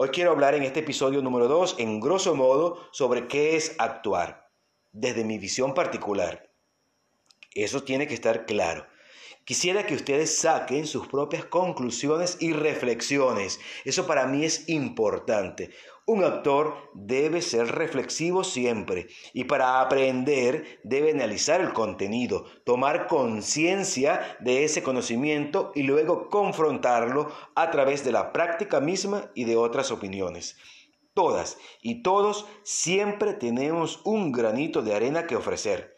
Hoy quiero hablar en este episodio número 2, en grosso modo, sobre qué es actuar, desde mi visión particular. Eso tiene que estar claro. Quisiera que ustedes saquen sus propias conclusiones y reflexiones. Eso para mí es importante. Un actor debe ser reflexivo siempre y para aprender debe analizar el contenido, tomar conciencia de ese conocimiento y luego confrontarlo a través de la práctica misma y de otras opiniones. Todas y todos siempre tenemos un granito de arena que ofrecer.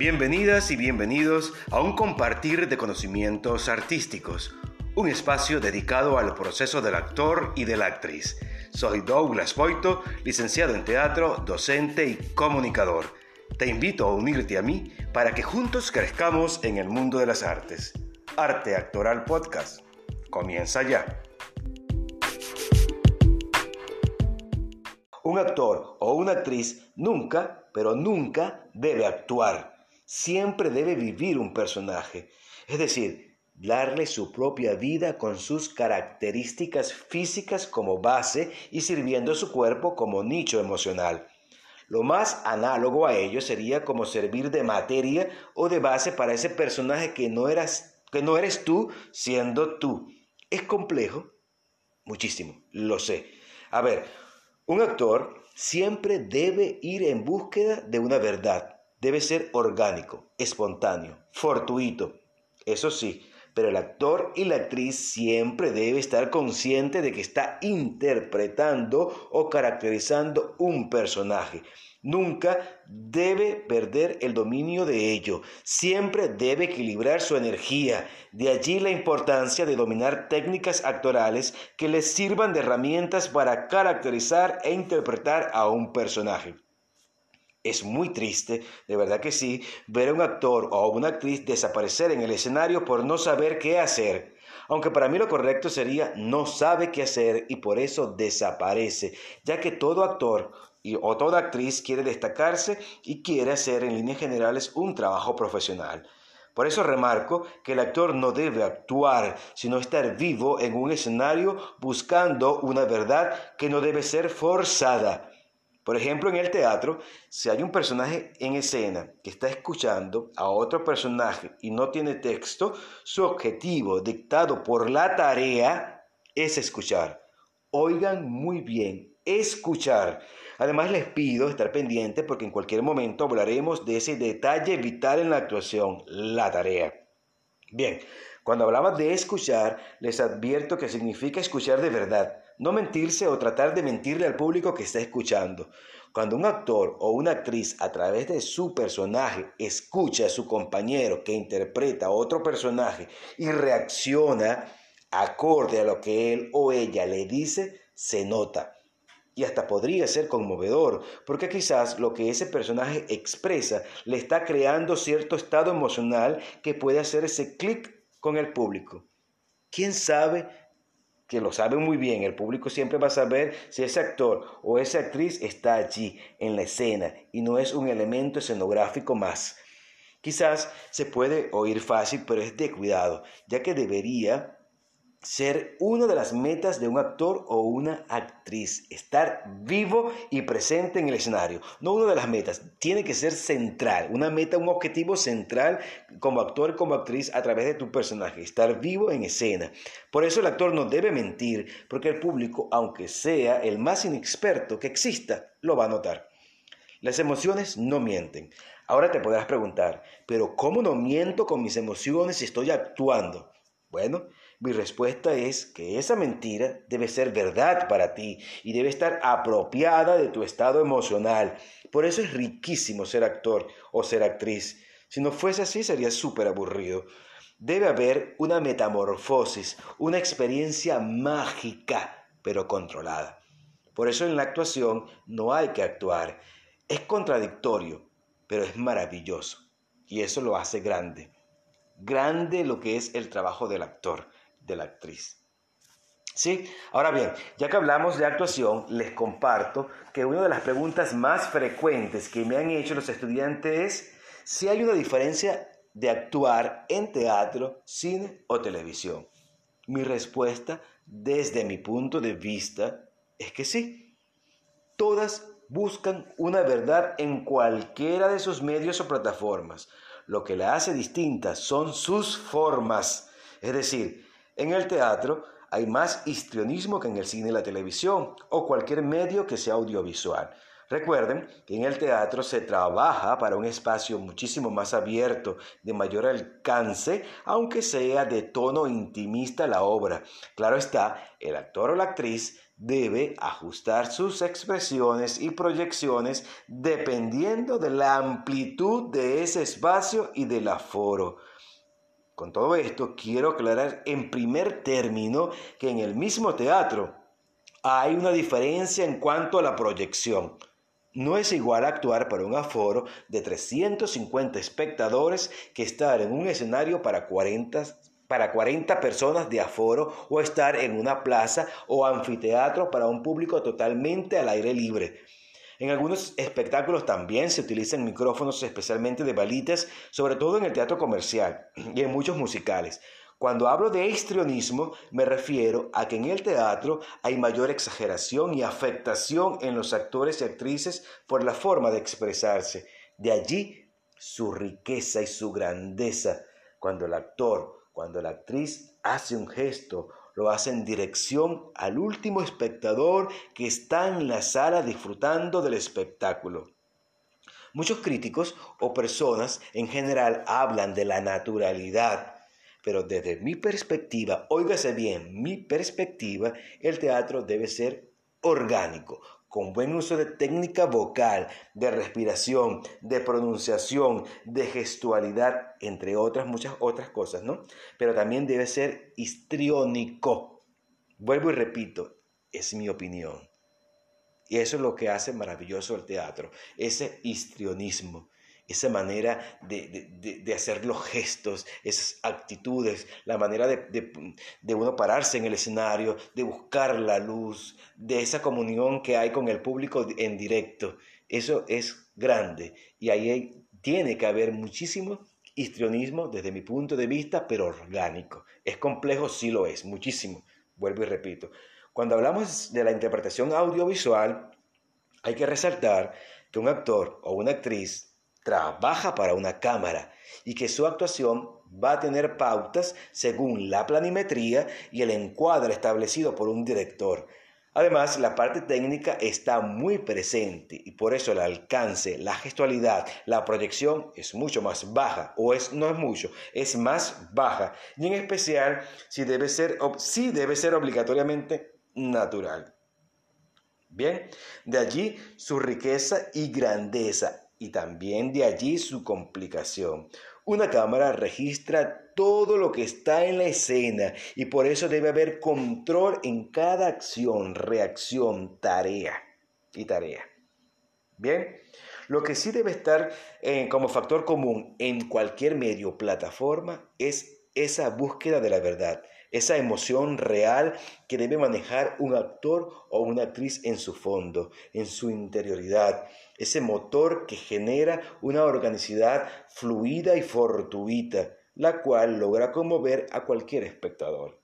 Bienvenidas y bienvenidos a un compartir de conocimientos artísticos, un espacio dedicado al proceso del actor y de la actriz. Soy Douglas Poito, licenciado en teatro, docente y comunicador. Te invito a unirte a mí para que juntos crezcamos en el mundo de las artes. Arte Actoral Podcast. Comienza ya. Un actor o una actriz nunca, pero nunca debe actuar siempre debe vivir un personaje, es decir, darle su propia vida con sus características físicas como base y sirviendo su cuerpo como nicho emocional. Lo más análogo a ello sería como servir de materia o de base para ese personaje que no, eras, que no eres tú siendo tú. ¿Es complejo? Muchísimo, lo sé. A ver, un actor siempre debe ir en búsqueda de una verdad debe ser orgánico, espontáneo, fortuito. Eso sí, pero el actor y la actriz siempre debe estar consciente de que está interpretando o caracterizando un personaje. Nunca debe perder el dominio de ello. Siempre debe equilibrar su energía. De allí la importancia de dominar técnicas actorales que les sirvan de herramientas para caracterizar e interpretar a un personaje. Es muy triste, de verdad que sí, ver a un actor o una actriz desaparecer en el escenario por no saber qué hacer. Aunque para mí lo correcto sería no sabe qué hacer y por eso desaparece, ya que todo actor o toda actriz quiere destacarse y quiere hacer en líneas generales un trabajo profesional. Por eso remarco que el actor no debe actuar, sino estar vivo en un escenario buscando una verdad que no debe ser forzada. Por ejemplo, en el teatro, si hay un personaje en escena que está escuchando a otro personaje y no tiene texto, su objetivo dictado por la tarea es escuchar. Oigan muy bien, escuchar. Además les pido estar pendiente porque en cualquier momento hablaremos de ese detalle vital en la actuación, la tarea. Bien, cuando hablaba de escuchar, les advierto que significa escuchar de verdad no mentirse o tratar de mentirle al público que está escuchando. Cuando un actor o una actriz a través de su personaje escucha a su compañero que interpreta otro personaje y reacciona acorde a lo que él o ella le dice, se nota. Y hasta podría ser conmovedor, porque quizás lo que ese personaje expresa le está creando cierto estado emocional que puede hacer ese clic con el público. ¿Quién sabe que lo sabe muy bien, el público siempre va a saber si ese actor o esa actriz está allí en la escena y no es un elemento escenográfico más. Quizás se puede oír fácil, pero es de cuidado, ya que debería ser una de las metas de un actor o una actriz, estar vivo y presente en el escenario. No una de las metas, tiene que ser central, una meta, un objetivo central como actor, como actriz a través de tu personaje, estar vivo en escena. Por eso el actor no debe mentir, porque el público, aunque sea el más inexperto que exista, lo va a notar. Las emociones no mienten. Ahora te podrás preguntar, pero ¿cómo no miento con mis emociones si estoy actuando? Bueno, mi respuesta es que esa mentira debe ser verdad para ti y debe estar apropiada de tu estado emocional. Por eso es riquísimo ser actor o ser actriz. Si no fuese así sería súper aburrido. Debe haber una metamorfosis, una experiencia mágica, pero controlada. Por eso en la actuación no hay que actuar. Es contradictorio, pero es maravilloso. Y eso lo hace grande grande lo que es el trabajo del actor, de la actriz. Sí, ahora bien, ya que hablamos de actuación, les comparto que una de las preguntas más frecuentes que me han hecho los estudiantes es si hay una diferencia de actuar en teatro, cine o televisión? Mi respuesta, desde mi punto de vista, es que sí. Todas buscan una verdad en cualquiera de sus medios o plataformas. Lo que la hace distinta son sus formas. Es decir, en el teatro hay más histrionismo que en el cine y la televisión o cualquier medio que sea audiovisual. Recuerden que en el teatro se trabaja para un espacio muchísimo más abierto, de mayor alcance, aunque sea de tono intimista la obra. Claro está, el actor o la actriz debe ajustar sus expresiones y proyecciones dependiendo de la amplitud de ese espacio y del aforo. Con todo esto, quiero aclarar en primer término que en el mismo teatro hay una diferencia en cuanto a la proyección. No es igual actuar para un aforo de 350 espectadores que estar en un escenario para 40, para 40 personas de aforo o estar en una plaza o anfiteatro para un público totalmente al aire libre. En algunos espectáculos también se utilizan micrófonos especialmente de balitas, sobre todo en el teatro comercial y en muchos musicales. Cuando hablo de histrionismo, me refiero a que en el teatro hay mayor exageración y afectación en los actores y actrices por la forma de expresarse. De allí su riqueza y su grandeza. Cuando el actor, cuando la actriz hace un gesto, lo hace en dirección al último espectador que está en la sala disfrutando del espectáculo. Muchos críticos o personas en general hablan de la naturalidad pero desde mi perspectiva, óigase bien, mi perspectiva, el teatro debe ser orgánico, con buen uso de técnica vocal, de respiración, de pronunciación, de gestualidad, entre otras muchas otras cosas, ¿no? Pero también debe ser histriónico. Vuelvo y repito, es mi opinión. Y eso es lo que hace maravilloso el teatro, ese histrionismo esa manera de, hacer los gestos, esas actitudes, la manera de, uno pararse en el escenario, de buscar la luz, de esa comunión que hay con el público en directo. Eso es grande y ahí tiene que haber muchísimo histrionismo desde mi punto de vista, pero orgánico. Es complejo, sí lo es, muchísimo. Vuelvo y repito. Cuando hablamos de la interpretación audiovisual, hay que resaltar que un actor o una actriz trabaja para una cámara y que su actuación va a tener pautas según la planimetría y el encuadre establecido por un director. Además, la parte técnica está muy presente y por eso el alcance, la gestualidad, la proyección es mucho más baja, o es, no es mucho, es más baja. Y en especial, si debe ser, si debe ser obligatoriamente natural. Bien, de allí su riqueza y grandeza y también de allí su complicación. Una cámara registra todo lo que está en la escena y por eso debe haber control en cada acción, reacción, tarea y tarea. Bien, lo que sí debe estar eh, como factor común en cualquier medio plataforma es esa búsqueda de la verdad, esa emoción real que debe manejar un actor o una actriz en su fondo, en su interioridad, ese motor que genera una organicidad fluida y fortuita, la cual logra conmover a cualquier espectador.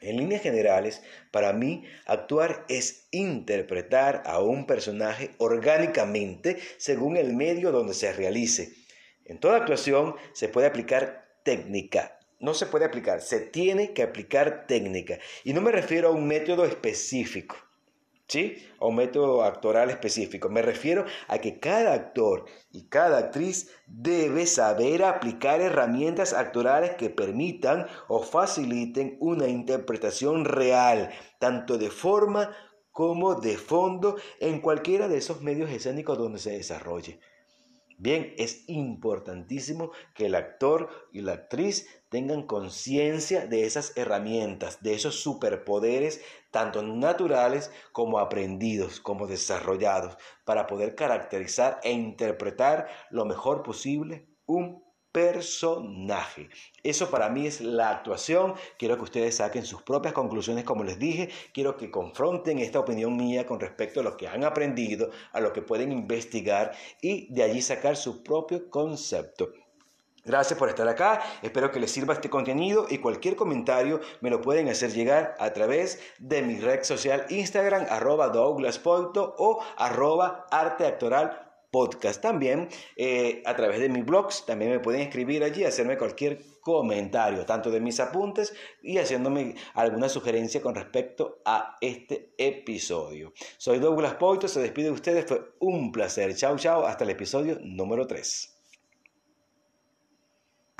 En líneas generales, para mí, actuar es interpretar a un personaje orgánicamente según el medio donde se realice. En toda actuación se puede aplicar técnica, no se puede aplicar, se tiene que aplicar técnica. Y no me refiero a un método específico, ¿sí? A un método actoral específico. Me refiero a que cada actor y cada actriz debe saber aplicar herramientas actorales que permitan o faciliten una interpretación real, tanto de forma como de fondo, en cualquiera de esos medios escénicos donde se desarrolle. Bien, es importantísimo que el actor y la actriz tengan conciencia de esas herramientas, de esos superpoderes, tanto naturales como aprendidos, como desarrollados, para poder caracterizar e interpretar lo mejor posible un personaje. Eso para mí es la actuación. Quiero que ustedes saquen sus propias conclusiones, como les dije. Quiero que confronten esta opinión mía con respecto a lo que han aprendido, a lo que pueden investigar y de allí sacar su propio concepto. Gracias por estar acá, espero que les sirva este contenido y cualquier comentario me lo pueden hacer llegar a través de mi red social Instagram, arroba o arroba podcast. También eh, a través de mis blogs, también me pueden escribir allí, hacerme cualquier comentario, tanto de mis apuntes y haciéndome alguna sugerencia con respecto a este episodio. Soy Douglas Poito, se despide de ustedes, fue un placer. Chao, chao, hasta el episodio número 3.